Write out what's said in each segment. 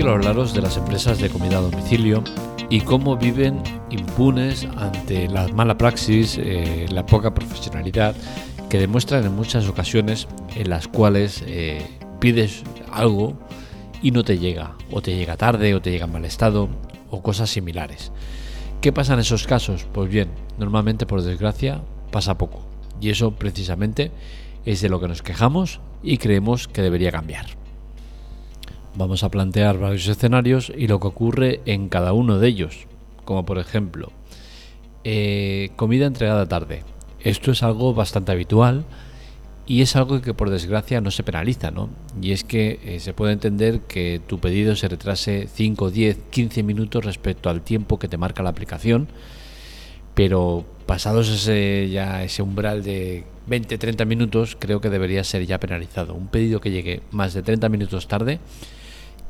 quiero hablaros de las empresas de comida a domicilio y cómo viven impunes ante la mala praxis, eh, la poca profesionalidad que demuestran en muchas ocasiones en las cuales eh, pides algo y no te llega, o te llega tarde, o te llega en mal estado, o cosas similares. ¿Qué pasa en esos casos? Pues bien, normalmente por desgracia pasa poco, y eso precisamente es de lo que nos quejamos y creemos que debería cambiar. Vamos a plantear varios escenarios y lo que ocurre en cada uno de ellos, como por ejemplo, eh, comida entregada tarde. Esto es algo bastante habitual y es algo que por desgracia no se penaliza, ¿no? Y es que eh, se puede entender que tu pedido se retrase 5, 10, 15 minutos respecto al tiempo que te marca la aplicación, pero pasados ese ya ese umbral de 20, 30 minutos, creo que debería ser ya penalizado. Un pedido que llegue más de 30 minutos tarde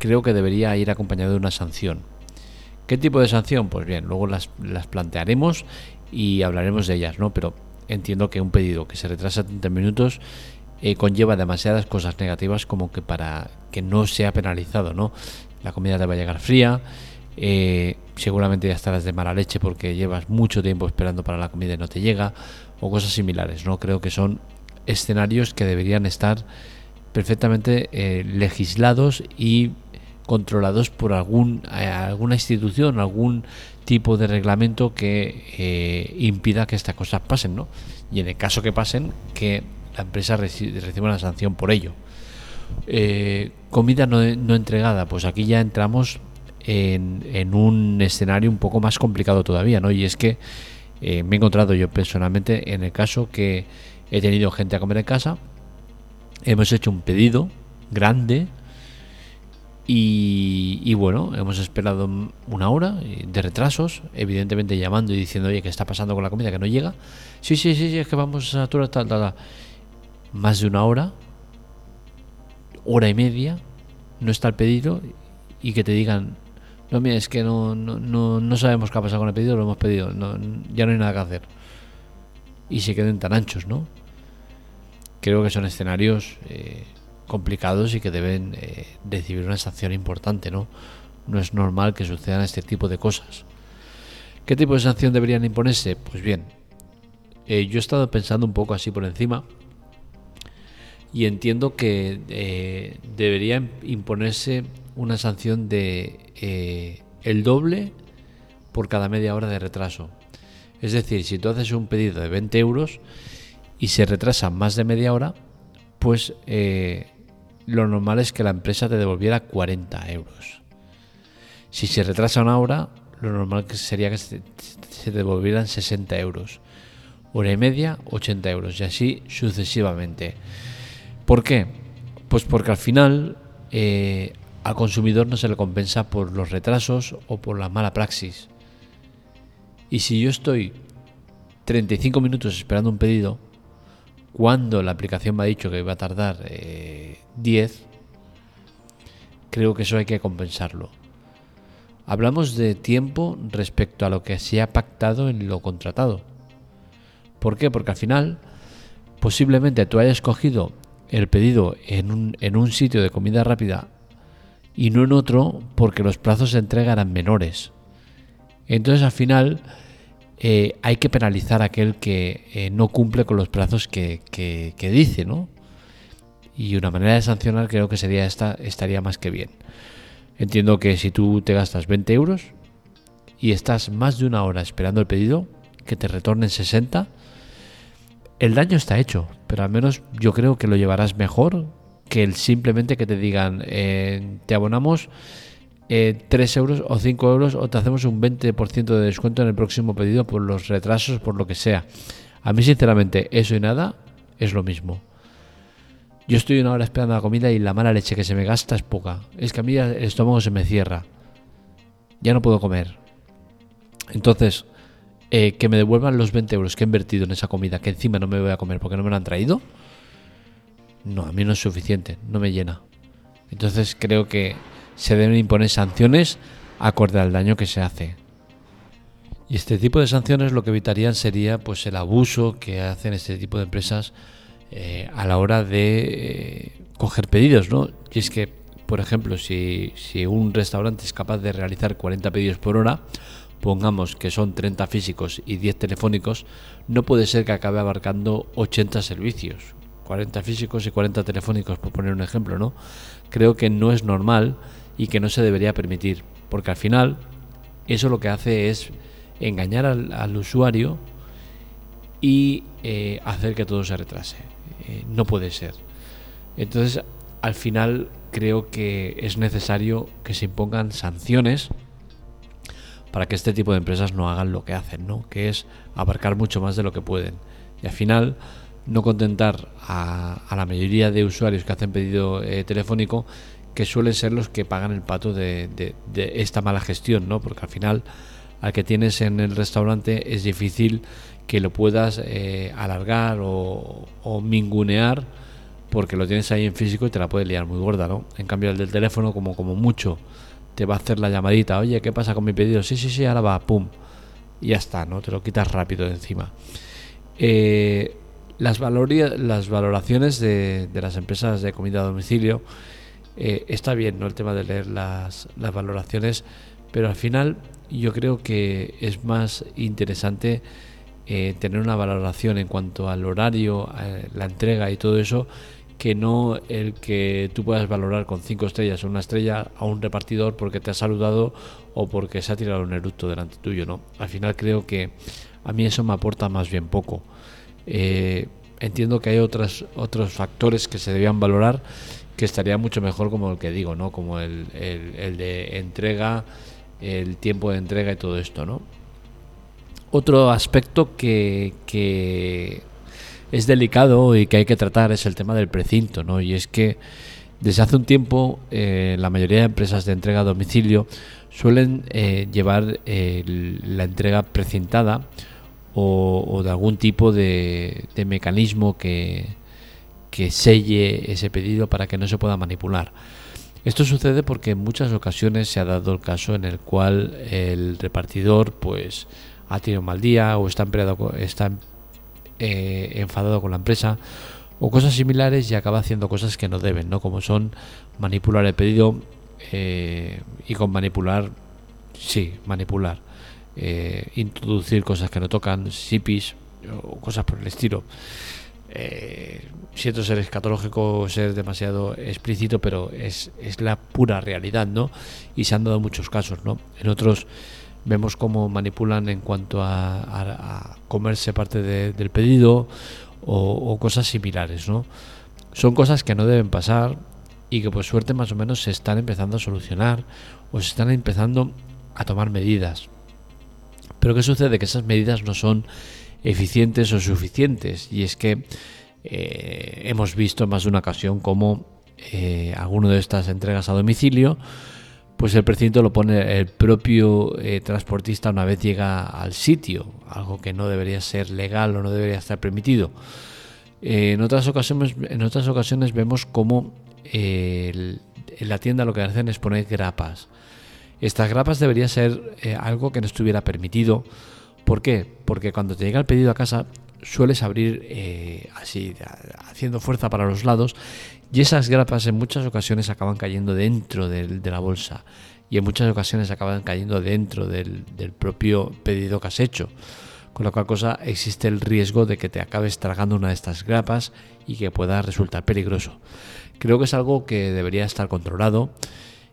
creo que debería ir acompañado de una sanción. ¿Qué tipo de sanción? Pues bien, luego las, plantearemos y hablaremos de ellas, ¿no? Pero entiendo que un pedido que se retrasa 30 minutos eh, conlleva demasiadas cosas negativas como que para que no sea penalizado, ¿no? La comida te va a llegar fría, eh, seguramente ya estarás de mala leche porque llevas mucho tiempo esperando para la comida y no te llega, o cosas similares, ¿no? Creo que son escenarios que deberían estar perfectamente eh, legislados y controlados por algún, eh, alguna institución, algún tipo de reglamento que eh, impida que estas cosas pasen, ¿no? Y en el caso que pasen, que la empresa reciba una sanción por ello. Eh, comida no, entregada, pues aquí ya entramos en, en, un escenario un poco más complicado todavía, ¿no? Y es que me he encontrado yo personalmente en el caso que he tenido gente a comer en casa, hemos hecho un pedido grande, y, bueno, hemos esperado una hora de retrasos, evidentemente llamando y diciendo, oye, ¿qué está pasando con la comida que no llega? Sí, sí, sí, sí es que vamos a tal, tal, tal. Más de una hora, hora y media, no está el pedido y que te digan, no, mira, es que no, no, no, sabemos qué ha pasado con el pedido, lo hemos pedido, no, ya no hay nada que hacer. Y se queden tan anchos, ¿no? Creo que son escenarios... Eh, complicados y que deben eh, recibir una sanción importante, ¿no? No es normal que sucedan este tipo de cosas. ¿Qué tipo de sanción deberían imponerse? Pues bien, eh, yo he estado pensando un poco así por encima y entiendo que eh, debería imponerse una sanción de el doble por cada media hora de retraso. Es decir, si tú haces un pedido de 20 euros y se retrasa más de media hora, pues lo normal es que la empresa te devolviera 40 euros. Si se retrasa una hora, lo normal sería que se, devolvieran 60 euros. Hora y media, 80 euros y así sucesivamente. ¿Por qué? Pues porque al final eh, al consumidor no se le compensa por los retrasos o por la mala praxis. Y si yo estoy 35 minutos esperando un pedido, cuando la aplicación me ha dicho que iba a tardar 10, eh, creo que eso hay que compensarlo. Hablamos de tiempo respecto a lo que se ha pactado en lo contratado. ¿Por qué? Porque al final posiblemente tú hayas cogido el pedido en un, en un sitio de comida rápida y no en otro porque los plazos de entrega eran menores. Entonces al final eh, hay que penalizar a aquel que eh, no cumple con los plazos que, dice, ¿no? Y una manera de sancionar creo que sería esta, estaría más que bien. Entiendo que si tú te gastas 20 euros y estás más de una hora esperando el pedido, que te retornen 60, el daño está hecho, pero al menos yo creo que lo llevarás mejor que el simplemente que te digan eh, te abonamos 3 eh, euros o 5 euros o te hacemos un 20% de descuento en el próximo pedido por los retrasos, por lo que sea. A mí, sinceramente, eso y nada es lo mismo. Yo estoy una hora esperando la comida y la mala leche que se me gasta es poca. Es que a mí el estómago se me cierra. Ya no puedo comer. Entonces, eh, que me devuelvan los 20 euros que he invertido en esa comida, que encima no me voy a comer porque no me la han traído, no, a mí no es suficiente, no me llena. Entonces creo que se deben imponer sanciones acorde al daño que se hace. Y este tipo de sanciones lo que evitarían sería pues el abuso que hacen este tipo de empresas eh, a la hora de eh, coger pedidos, ¿no? Y es que por ejemplo, si, si un restaurante es capaz de realizar 40 pedidos por hora, pongamos que son 30 físicos y 10 telefónicos, no puede ser que acabe abarcando 80 servicios, 40 físicos y 40 telefónicos, por poner un ejemplo, ¿no? Creo que no es normal y que no se debería permitir, porque al final eso lo que hace es engañar al, usuario y eh, hacer que todo se retrase. Eh, no puede ser. Entonces, al final creo que es necesario que se impongan sanciones para que este tipo de empresas no hagan lo que hacen, ¿no? que es abarcar mucho más de lo que pueden. Y al final no contentar a, la mayoría de usuarios que hacen pedido eh, telefónico, que suelen ser los que pagan el pato de, esta mala gestión, ¿no? porque al final al que tienes en el restaurante es difícil que lo puedas eh, alargar o, mingunear porque lo tienes ahí en físico y te la puede liar muy gorda, ¿no? En cambio el del teléfono como, mucho te va a hacer la llamadita, oye, ¿qué pasa con mi pedido? Sí, sí, sí, ahora va, pum. Y ya está, ¿no? Te lo quitas rápido de encima. Eh, las, las valoraciones de, las empresas de comida a domicilio, eh, está bien, ¿no? El tema de leer las, las valoraciones, pero al final yo creo que es más interesante eh, tener una valoración en cuanto al horario, la entrega y todo eso, que no el que tú puedas valorar con cinco estrellas o una estrella a un repartidor porque te ha saludado o porque se ha tirado un eructo delante tuyo, ¿no? Al final creo que a mí eso me aporta más bien poco. Eh, entiendo que hay otras, otros factores que se debían valorar que estaría mucho mejor como el que digo, ¿no? Como el, el de entrega, el tiempo de entrega y todo esto, ¿no? Otro aspecto que, que es delicado y que hay que tratar es el tema del precinto, ¿no? Y es que desde hace un tiempo eh, la mayoría de empresas de entrega a domicilio suelen eh, llevar la entrega precintada o, de algún tipo de, mecanismo que, que selle ese pedido para que no se pueda manipular. Esto sucede porque en muchas ocasiones se ha dado el caso en el cual el repartidor pues ha tenido un mal día o está, empleado, está eh, enfadado con la empresa o cosas similares y acaba haciendo cosas que no deben, ¿no? Como son manipular el pedido eh, y con manipular, sí, manipular, eh, introducir cosas que no tocan, SIPIs o cosas por el estilo. Siento ser escatológico, ser demasiado explícito, pero es, es la pura realidad, ¿no? Y se han dado muchos casos, ¿no? En otros vemos cómo manipulan en cuanto a, comerse parte del pedido o, cosas similares, ¿no? Son cosas que no deben pasar y que por suerte más o menos se están empezando a solucionar o se están empezando a tomar medidas. Pero ¿qué sucede? Que esas medidas no son eficientes o suficientes y es que eh, hemos visto en más de una ocasión cómo eh, alguno de estas entregas a domicilio pues el precinto lo pone el propio eh, transportista una vez llega al sitio, algo que no debería ser legal o no debería estar permitido. Eh, en, otras ocasiones, en otras ocasiones vemos cómo en la tienda lo que hacen es poner grapas. Estas grapas debería ser algo que no estuviera permitido. ¿Por qué? Porque cuando te llega el pedido a casa sueles abrir así, haciendo fuerza para los lados y esas grapas en muchas ocasiones acaban cayendo dentro de la bolsa y en muchas ocasiones acaban cayendo dentro del, propio pedido que has hecho. Con lo cual cosa existe el riesgo de que te acabes tragando una de estas grapas y que pueda resultar peligroso. Creo que es algo que debería estar controlado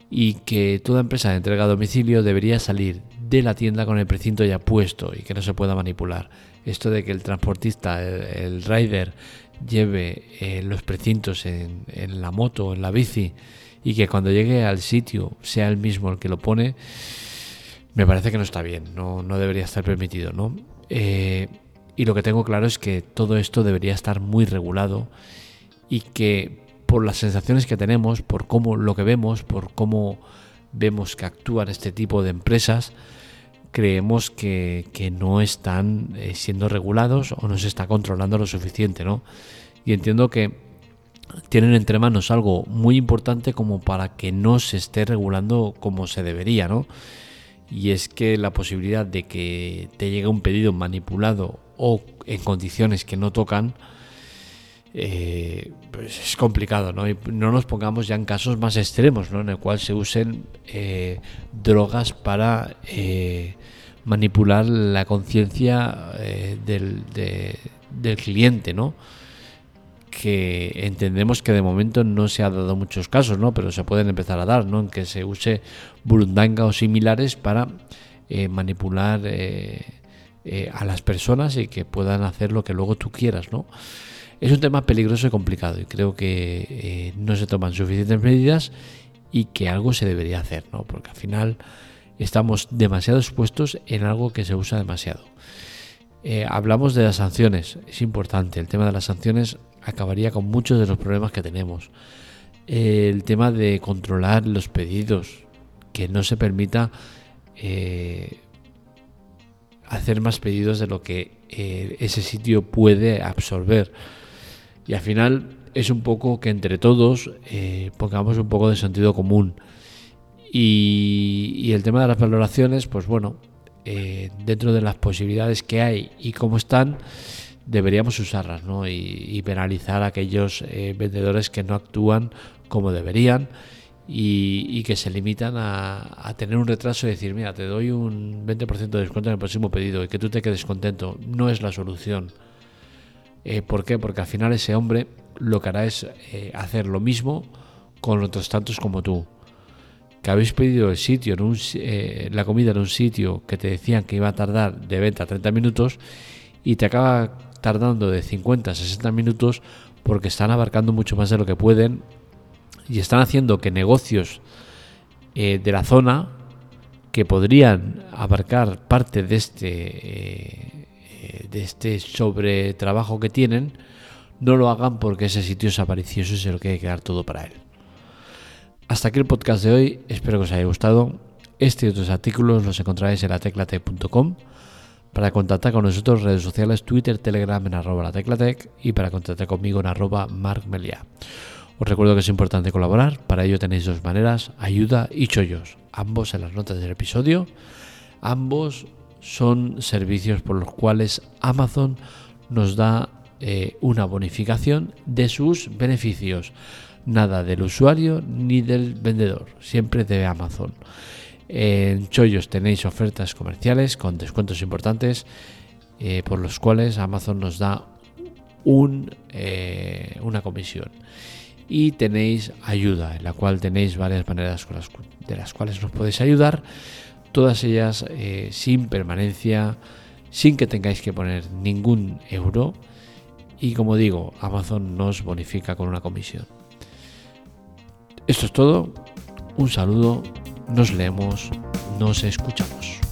y que toda empresa de entrega a domicilio debería salir de la tienda con el precinto ya puesto y que no se pueda manipular. Esto de que el transportista, el rider, lleve eh, los precintos en, la moto en la bici y que cuando llegue al sitio sea el mismo el que lo pone, me parece que no está bien, no, no debería estar permitido, ¿no? Eh, y lo que tengo claro es que todo esto debería estar muy regulado y que por las sensaciones que tenemos, por cómo lo que vemos, por cómo vemos que actúan este tipo de empresas, creemos que, no están eh, siendo regulados o no se está controlando lo suficiente, ¿no? Y entiendo que tienen entre manos algo muy importante como para que no se esté regulando como se debería, ¿no? Y es que la posibilidad de que te llegue un pedido manipulado o en condiciones que no tocan eh, pues es complicado, ¿no? Y no nos pongamos ya en casos más extremos, ¿no? En el cual se usen eh, drogas para eh, manipular la conciencia del, del cliente, ¿no? que entendemos que de momento no se ha dado muchos casos, ¿no? Pero se pueden empezar a dar, ¿no? En que se use burundanga o similares para manipular a las personas y que puedan hacer lo que luego tú quieras, ¿no? Es un tema peligroso y complicado y creo que eh, no se toman suficientes medidas y que algo se debería hacer, ¿no? Porque al final estamos demasiado expuestos en algo que se usa demasiado. Eh, hablamos de las sanciones, es importante, el tema de las sanciones acabaría con muchos de los problemas que tenemos. Eh, el tema de controlar los pedidos, que no se permita hacer más pedidos de lo que ese sitio puede absorber y al final es un poco que entre todos eh, pongamos un poco de sentido común. Y, el tema de las valoraciones, pues bueno, eh, dentro de las posibilidades que hay y cómo están, deberíamos usarlas ¿no? y, penalizar a aquellos eh, vendedores que no actúan como deberían y, que se limitan a, tener un retraso y decir, mira, te doy un 20% de descuento en el próximo pedido y que tú te quedes contento. No es la solución. Eh, ¿Por qué? Porque al final ese hombre lo que hará es eh, hacer lo mismo con otros tantos como tú. Que habéis pedido el sitio, eh, la comida en un sitio que te decían que iba a tardar de 20 a 30 minutos y te acaba tardando de 50 a 60 minutos porque están abarcando mucho más de lo que pueden y están haciendo que negocios de la zona que podrían abarcar parte de este de este sobre trabajo que tienen, no lo hagan porque ese sitio es avaricioso y se lo quiere quedar todo para él. Hasta aquí el podcast de hoy, espero que os haya gustado. Este y otros artículos los encontraréis en lateclatec.com. Para contactar con nosotros, redes sociales, Twitter, Telegram en arroba la teclatec y para contactar conmigo en arroba markmelia. Os recuerdo que es importante colaborar, para ello tenéis dos maneras, ayuda y chollos, ambos en las notas del episodio. Ambos son servicios por los cuales Amazon nos da eh, una bonificación de sus beneficios. Nada del usuario ni del vendedor, siempre de Amazon. En Chollos tenéis ofertas comerciales con descuentos importantes eh, por los cuales Amazon nos da un, eh, una comisión. Y tenéis ayuda, en la cual tenéis varias maneras de las cuales nos podéis ayudar todas ellas eh, sin permanencia, sin que tengáis que poner ningún euro y como digo, Amazon nos bonifica con una comisión. Esto es todo, un saludo, nos leemos, nos escuchamos.